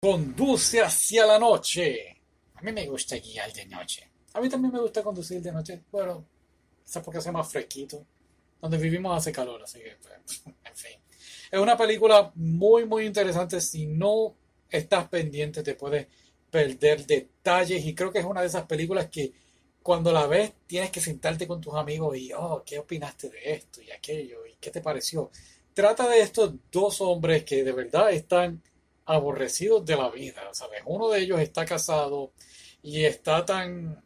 Conduce hacia la noche. A mí me gusta guiar de noche. A mí también me gusta conducir de noche. Bueno, quizás porque hace más fresquito. Donde vivimos hace calor, así que, pues, en fin. Es una película muy, muy interesante. Si no estás pendiente, te puedes perder detalles. Y creo que es una de esas películas que cuando la ves tienes que sentarte con tus amigos y, oh, ¿qué opinaste de esto y aquello? ¿Y qué te pareció? Trata de estos dos hombres que de verdad están aborrecidos de la vida, ¿sabes? Uno de ellos está casado y está tan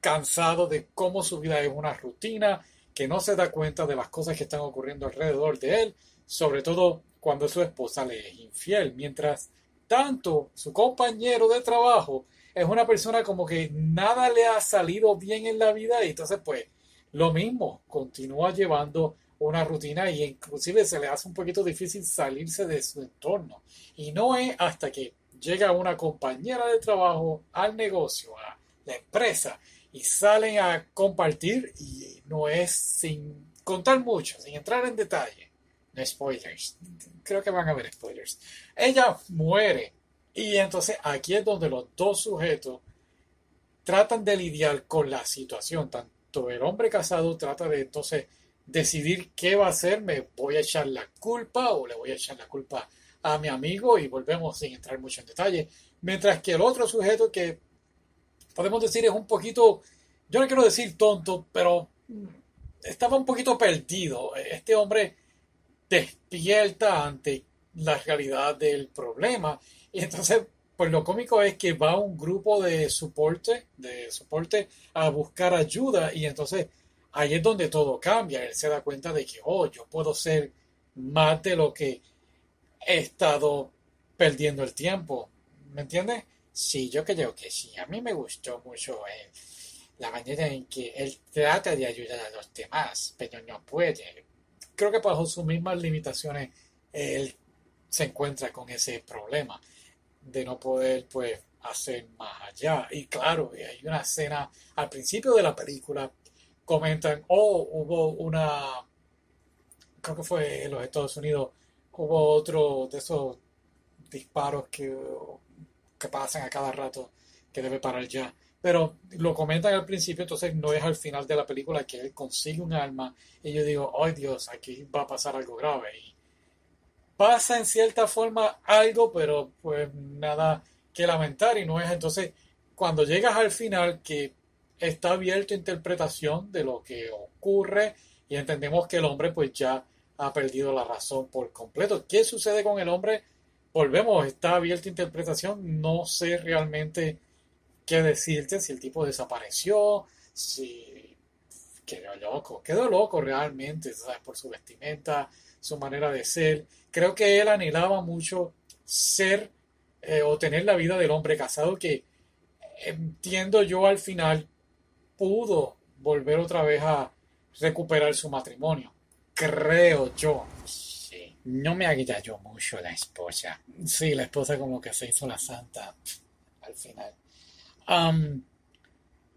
cansado de cómo su vida es una rutina que no se da cuenta de las cosas que están ocurriendo alrededor de él, sobre todo cuando su esposa le es infiel, mientras tanto su compañero de trabajo es una persona como que nada le ha salido bien en la vida y entonces pues lo mismo, continúa llevando una rutina y inclusive se le hace un poquito difícil salirse de su entorno. Y no es hasta que llega una compañera de trabajo al negocio, a la empresa, y salen a compartir y no es sin contar mucho, sin entrar en detalle. No spoilers. Creo que van a haber spoilers. Ella muere. Y entonces aquí es donde los dos sujetos tratan de lidiar con la situación. Tanto el hombre casado trata de entonces decidir qué va a hacer, me voy a echar la culpa o le voy a echar la culpa a mi amigo y volvemos sin entrar mucho en detalle. Mientras que el otro sujeto que podemos decir es un poquito, yo no quiero decir tonto, pero estaba un poquito perdido. Este hombre despierta ante la realidad del problema y entonces pues lo cómico es que va un grupo de soporte, de soporte a buscar ayuda y entonces ahí es donde todo cambia. Él se da cuenta de que, oh, yo puedo ser más de lo que he estado perdiendo el tiempo. ¿Me entiendes? Sí, yo creo que sí. A mí me gustó mucho eh, la manera en que él trata de ayudar a los demás, pero no puede. Creo que bajo sus mismas limitaciones él se encuentra con ese problema de no poder, pues, hacer más allá. Y claro, hay una escena al principio de la película comentan, oh, hubo una, creo que fue en los Estados Unidos, hubo otro de esos disparos que, que pasan a cada rato que debe parar ya. Pero lo comentan al principio, entonces no es al final de la película que él consigue un arma y yo digo, ay Dios, aquí va a pasar algo grave. Y pasa en cierta forma algo, pero pues nada que lamentar y no es entonces cuando llegas al final que está abierto a interpretación de lo que ocurre y entendemos que el hombre pues ya ha perdido la razón por completo. ¿Qué sucede con el hombre? Volvemos, está abierta a interpretación, no sé realmente qué decirte, si el tipo desapareció, si quedó loco, quedó loco realmente, ¿sabes? por su vestimenta, su manera de ser. Creo que él anhelaba mucho ser eh, o tener la vida del hombre casado que entiendo yo al final pudo volver otra vez a recuperar su matrimonio. Creo yo. Sí. No me yo mucho la esposa. Sí, la esposa como que se hizo la santa al final.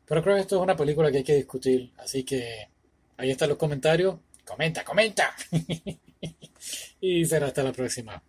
pero creo que esto es una película que hay que discutir. Así que ahí están los comentarios. Comenta, comenta. y será hasta la próxima.